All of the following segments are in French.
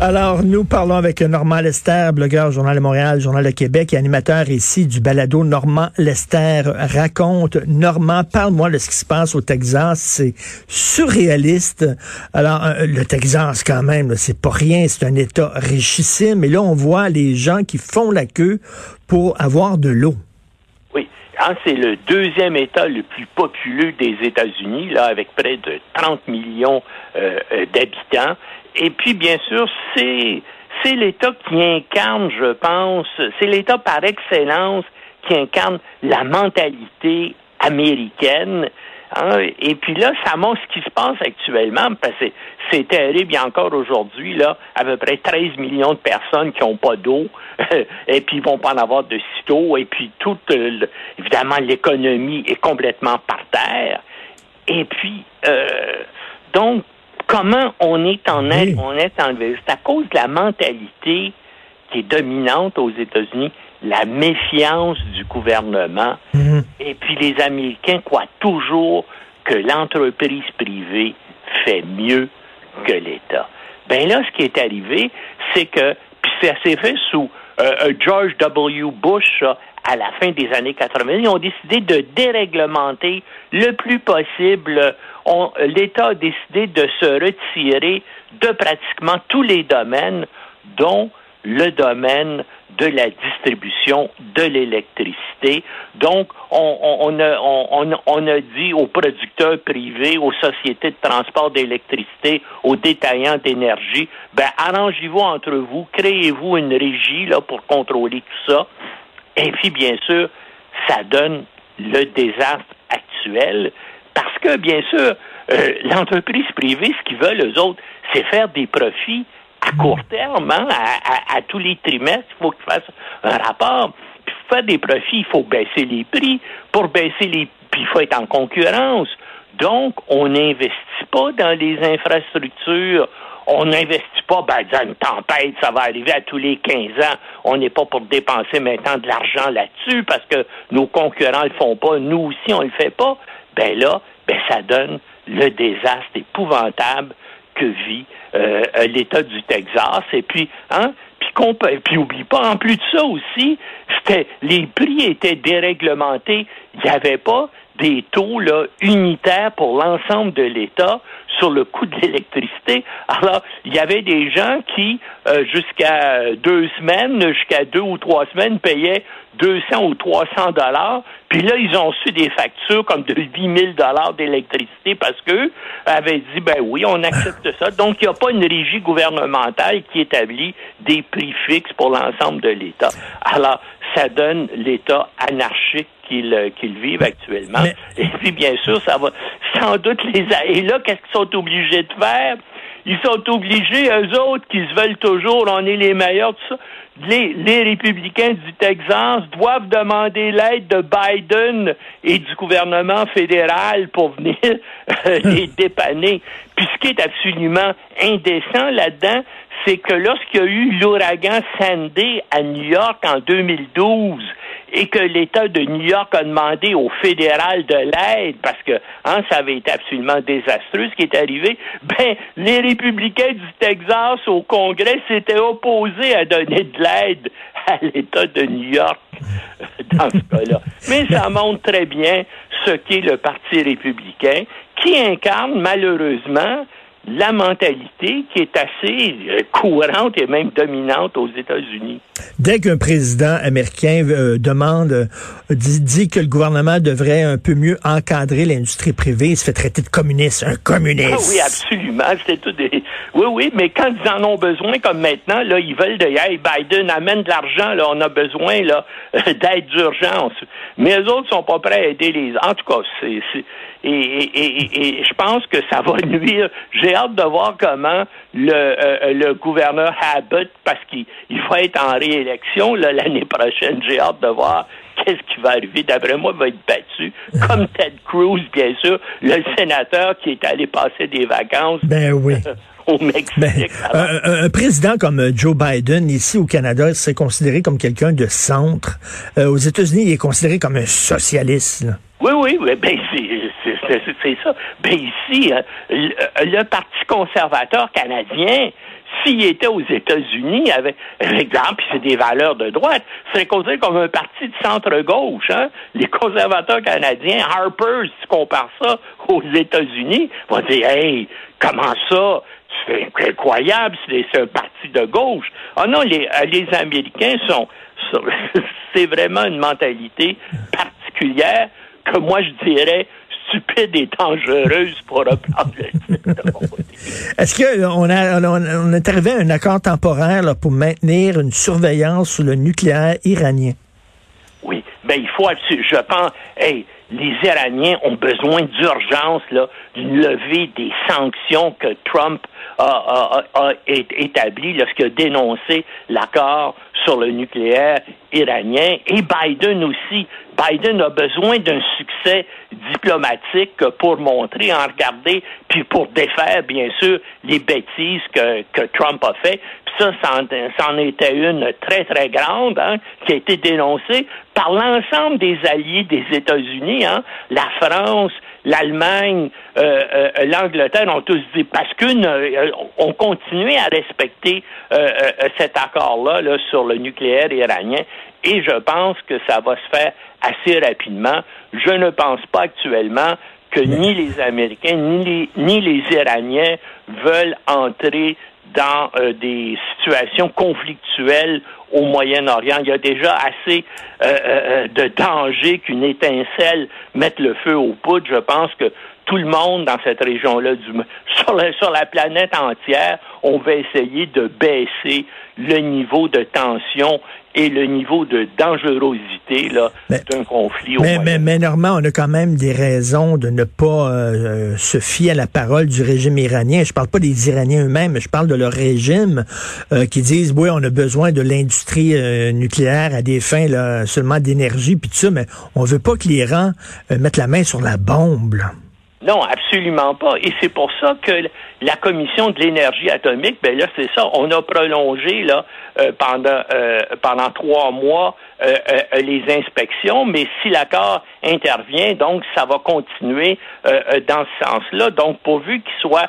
Alors, nous parlons avec Normand Lester, blogueur Journal de Montréal, Journal de Québec et animateur ici du balado Normand Lester raconte. Normand, parle-moi de ce qui se passe au Texas. C'est surréaliste. Alors, euh, le Texas, quand même, c'est pas rien. C'est un État richissime. Et là, on voit les gens qui font la queue pour avoir de l'eau. Oui. Hein, c'est le deuxième État le plus populeux des États-Unis, là, avec près de 30 millions euh, euh, d'habitants. Et puis, bien sûr, c'est c'est l'État qui incarne, je pense, c'est l'État par excellence qui incarne la mentalité américaine. Hein. Et puis là, ça montre ce qui se passe actuellement, parce que c'est terrible. Il y a encore aujourd'hui, là, à peu près 13 millions de personnes qui n'ont pas d'eau, et puis ils vont pas en avoir de sitôt, et puis toute, euh, évidemment, l'économie est complètement par terre. Et puis, euh, donc, comment on est en aide, on est en C'est à cause de la mentalité qui est dominante aux États-Unis, la méfiance du gouvernement. Mhm. Et puis les Américains croient toujours que l'entreprise privée fait mieux que l'État. Ben là, ce qui est arrivé, c'est que, puis ça s'est fait sous euh, euh, George W. Bush à la fin des années 80. Ils ont décidé de déréglementer le plus possible. L'État a décidé de se retirer de pratiquement tous les domaines, dont le domaine de la distribution de l'électricité. Donc, on, a dit aux producteurs privés, aux sociétés de transport d'électricité, aux détaillants d'énergie, ben, arrangez-vous entre vous, créez-vous une régie là, pour contrôler tout ça. Et puis, bien sûr, ça donne le désastre actuel parce que, bien sûr, euh, l'entreprise privée, ce qu'ils veulent, eux autres, c'est faire des profits à court terme, hein, à, tous les trimestres, il faut qu'ils fassent un rapport. Puis pour faire des profits, il faut baisser les prix. Pour baisser les puis il faut être en concurrence. Donc, on n'investit pas dans les infrastructures. On n'investit pas, ben, dans une tempête, ça va arriver à tous les 15 ans. On n'est pas pour dépenser maintenant de l'argent là-dessus parce que nos concurrents le font pas, nous aussi on le fait pas. Ben là, ben ça donne le désastre épouvantable que vit euh, euh, l'État du Texas. Et puis, hein, puis puis oublie pas, en plus de ça aussi, c'était les prix étaient déréglementés. Il n'y avait pas des taux là, unitaires pour l'ensemble de l'État sur le coût de l'électricité. Alors, il y avait des gens qui, euh, jusqu'à deux semaines, jusqu'à deux ou trois semaines, payaient 200 ou 300 dollars. Puis là, ils ont su des factures comme de 8 000 dollars d'électricité parce qu'eux avaient dit, ben oui, on accepte ça. Donc, il n'y a pas une régie gouvernementale qui établit des prix fixes pour l'ensemble de l'État. Alors, ça donne l'État anarchique qu'ils euh, vivent actuellement. Mais- Et puis, bien sûr, ça va sans doute les... a- Et là, qu'est-ce qu'ils sont obligés de faire? Ils sont obligés, eux autres, qui se veulent toujours, on est les meilleurs, tout ça. Les, les républicains du Texas doivent demander l'aide de Biden et du gouvernement fédéral pour venir euh, les dépanner. Puis ce qui est absolument indécent là-dedans, c'est que lorsqu'il y a eu l'ouragan Sandy à New York en 2012 et que l'État de New York a demandé au fédéral de l'aide parce que hein, ça avait été absolument désastreux ce qui est arrivé, ben les républicains du Texas au Congrès s'étaient opposés à donner de l'aide à l'État de New York dans ce cas-là. Mais ça montre très bien ce qu'est le Parti républicain qui incarne malheureusement la mentalité qui est assez euh, courante et même dominante aux États-Unis. Dès qu'un président américain euh, demande, euh, dit, dit que le gouvernement devrait un peu mieux encadrer l'industrie privée, il se fait traiter de communiste, un communiste. Ah oui, absolument. C'était tout des... Oui, oui, mais quand ils en ont besoin, comme maintenant, là, ils veulent de Hey, Biden amène de l'argent, là, on a besoin là, d'aide d'urgence. Mais les autres sont pas prêts à aider les. En tout cas, c'est. C'est- Et, et, et- et je pense que ça va nuire. J'ai hâte de voir comment le, euh, le gouverneur Abbott, parce qu'il il va être en réélection là, l'année prochaine, j'ai hâte de voir qu'est-ce qui va arriver. D'après moi, il va être battu. Comme Ted Cruz, bien sûr, le sénateur qui est allé passer des vacances Ben oui. euh, au Mexique. Ben, un, président comme Joe Biden, ici au Canada, serait considéré comme quelqu'un de centre. aux États-Unis, il est considéré comme un socialiste. Oui, oui, oui ben, c'est ça. Ben, ici, le Parti conservateur canadien, s'il était aux États-Unis, avec, exemple, c'est des valeurs de droite, serait considéré comme un parti de centre-gauche. Hein? Les conservateurs canadiens, Harper, si tu compares ça aux États-Unis, vont dire Hey, comment ça? C'est incroyable, c'est un parti de gauche. Ah non, les, les Américains sont, c'est vraiment une mentalité particulière que moi je dirais stupide et dangereuse pour reprendre le Est-ce qu'on a, on, est arrivé à un accord temporaire pour maintenir une surveillance sur le nucléaire iranien? Oui. Ben, il faut, je pense, hey, les Iraniens ont besoin d'urgence, d'une levée des sanctions que Trump a, a, établi lorsqu'il a dénoncé l'accord sur le nucléaire iranien et Biden aussi. Biden a besoin d'un succès diplomatique pour montrer, en regarder, puis pour défaire, bien sûr, les bêtises que, que Trump a fait. Puis ça, c'en était une très, très grande, hein, qui a été dénoncée par l'ensemble des alliés des États-Unis, hein, la France, l'Allemagne, euh, euh, l'Angleterre ont tous dit parce qu'une euh, ont continué à respecter cet accord-là là, sur le nucléaire iranien et je pense que ça va se faire assez rapidement. Je ne pense pas actuellement que ni les Américains ni les, ni les Iraniens veulent entrer dans des situations conflictuelles au Moyen-Orient. Il y a déjà assez euh, euh, euh, de danger qu'une étincelle mette le feu aux poudres. Je pense que tout le monde dans cette région-là, du, sur, sur la planète entière, on va essayer de baisser le niveau de tension et le niveau de dangerosité d'un conflit. Au mais, mais, mais, Normand, on a quand même des raisons de ne pas euh, se fier à la parole du régime iranien. Je parle pas des Iraniens eux-mêmes, je parle de leur régime euh, qui disent oui, on a besoin de l'industrie euh, nucléaire à des fins là, seulement d'énergie puis tout ça, mais on veut pas que l'Iran mette la main sur la bombe. Non, absolument pas. Et c'est pour ça que la commission de l'énergie atomique, ben là, c'est ça, on a prolongé là euh, pendant euh, pendant trois mois euh, les inspections, mais si l'accord intervient, donc ça va continuer dans ce sens-là. Donc, pourvu qu'il soit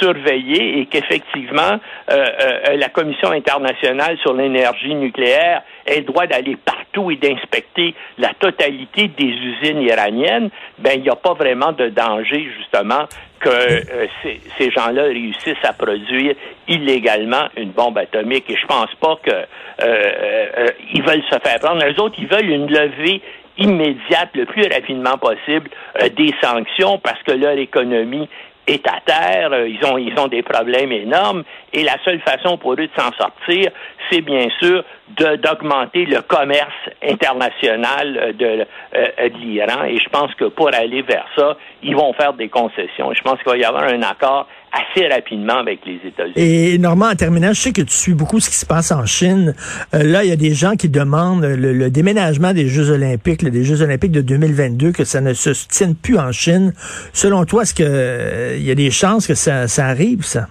surveillé et qu'effectivement la Commission internationale sur l'énergie nucléaire ait le droit d'aller partout et d'inspecter la totalité des usines iraniennes, ben il n'y a pas vraiment de danger justement que euh, ces, gens-là réussissent à produire illégalement une bombe atomique. Et je pense pas que euh, euh, veulent se faire prendre. Les autres, ils veulent une levée immédiate, le plus rapidement possible, des sanctions parce que leur économie est à terre, ils ont, ils ont des problèmes énormes, et la seule façon pour eux de s'en sortir, c'est bien sûr d'augmenter le commerce international de, de l'Iran. Et je pense que pour aller vers ça, ils vont faire des concessions. Je pense qu'il va y avoir un accord assez rapidement avec les États-Unis. Et Normand, en terminant, je sais que tu suis beaucoup ce qui se passe en Chine. Euh, là, il y a des gens qui demandent le, déménagement des Jeux olympiques, des Jeux olympiques de 2022, que ça ne se tienne plus en Chine. Selon toi, est-ce qu'il euh, y a des chances que ça, ça arrive, ça?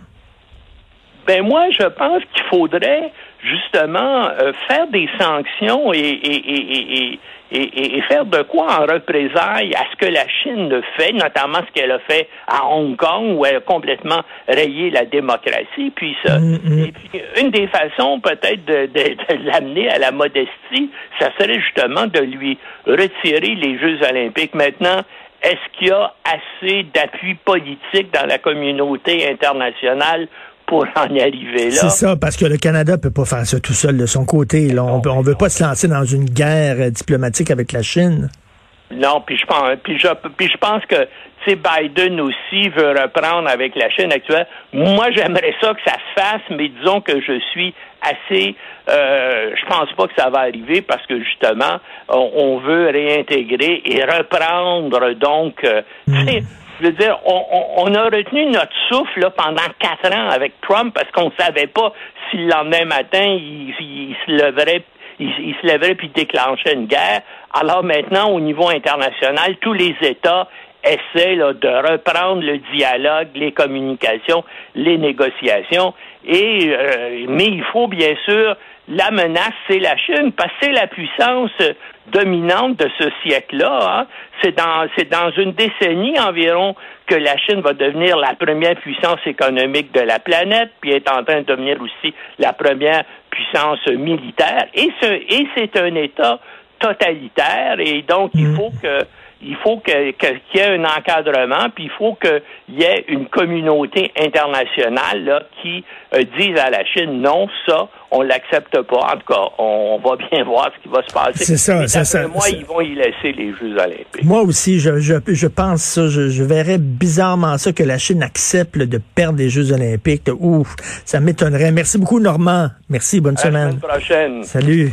Ben moi, je pense qu'il faudrait justement euh, faire des sanctions et, et, et, et, faire de quoi en représailles à ce que la Chine fait, notamment ce qu'elle a fait à Hong Kong, où elle a complètement rayé la démocratie. Puis, ça, mm, mm. une des façons peut-être de, de l'amener à la modestie, ça serait justement de lui retirer les Jeux olympiques. Maintenant, est-ce qu'il y a assez d'appui politique dans la communauté internationale pour en arriver là. C'est ça, parce que le Canada peut pas faire ça tout seul de son côté. On ne veut pas se lancer dans une guerre euh, diplomatique avec la Chine. Non, puis je pense, puis je, puis je pense que Biden aussi veut reprendre avec la Chine actuelle. Moi, j'aimerais ça que ça se fasse, mais disons que je suis assez. Euh, je pense pas que ça va arriver parce que justement, on, veut réintégrer et reprendre donc. Euh, hmm je veux dire, on, a retenu notre souffle là, pendant quatre ans avec Trump parce qu'on ne savait pas si le lendemain matin, il, se leverait il, se lèverait puis déclenchait une guerre. Alors maintenant, au niveau international, tous les États essaie de reprendre le dialogue, les communications, les négociations. Et euh, mais il faut bien sûr la menace, c'est la Chine, parce que c'est la puissance dominante de ce siècle-là. Hein. C'est dans c'est dans une décennie environ que la Chine va devenir la première puissance économique de la planète, puis est en train de devenir aussi la première puissance militaire. Et ce et c'est un État totalitaire, et donc il mmh. faut que il faut qu'il y ait un encadrement, puis il faut qu'il y ait une communauté internationale là, qui euh, dise à la Chine non, ça, on l'accepte pas. En tout cas, on, va bien voir ce qui va se passer. C'est ça, c'est ça. Moi, ils vont y laisser les Jeux olympiques. Moi aussi, je, je, je pense ça. Je, je, verrais bizarrement ça que la Chine accepte de perdre les Jeux olympiques. Ouf, ça m'étonnerait. Merci beaucoup, Normand. Merci, bonne à semaine. La semaine prochaine. Salut.